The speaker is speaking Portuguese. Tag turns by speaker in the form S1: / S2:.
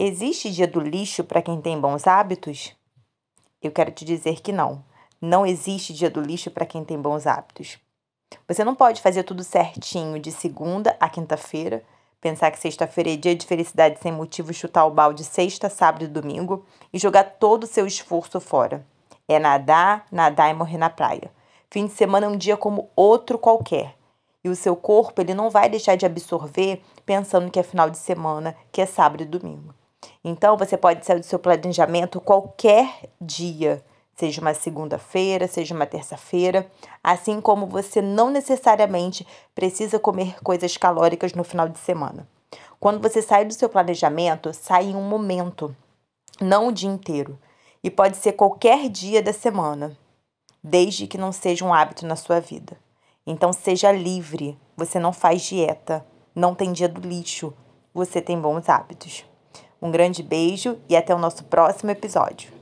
S1: Existe dia do lixo para quem tem bons hábitos? Eu quero te dizer que não. Não existe dia do lixo para quem tem bons hábitos. Você não pode fazer tudo certinho de segunda a quinta-feira, pensar que sexta-feira é dia de felicidade sem motivo, chutar o balde sexta, sábado e domingo e jogar todo o seu esforço fora. É nadar, nadar e morrer na praia. Fim de semana é um dia como outro qualquer. E o seu corpo ele não vai deixar de absorver pensando que é final de semana, que é sábado e domingo. Então, você pode sair do seu planejamento qualquer dia, seja uma segunda-feira, seja uma terça-feira, assim como você não necessariamente precisa comer coisas calóricas no final de semana. Quando você sai do seu planejamento, sai em um momento, não o dia inteiro. E pode ser qualquer dia da semana, desde que não seja um hábito na sua vida. Então seja livre, você não faz dieta, não tem dia do lixo, você tem bons hábitos. Um grande beijo e até o nosso próximo episódio.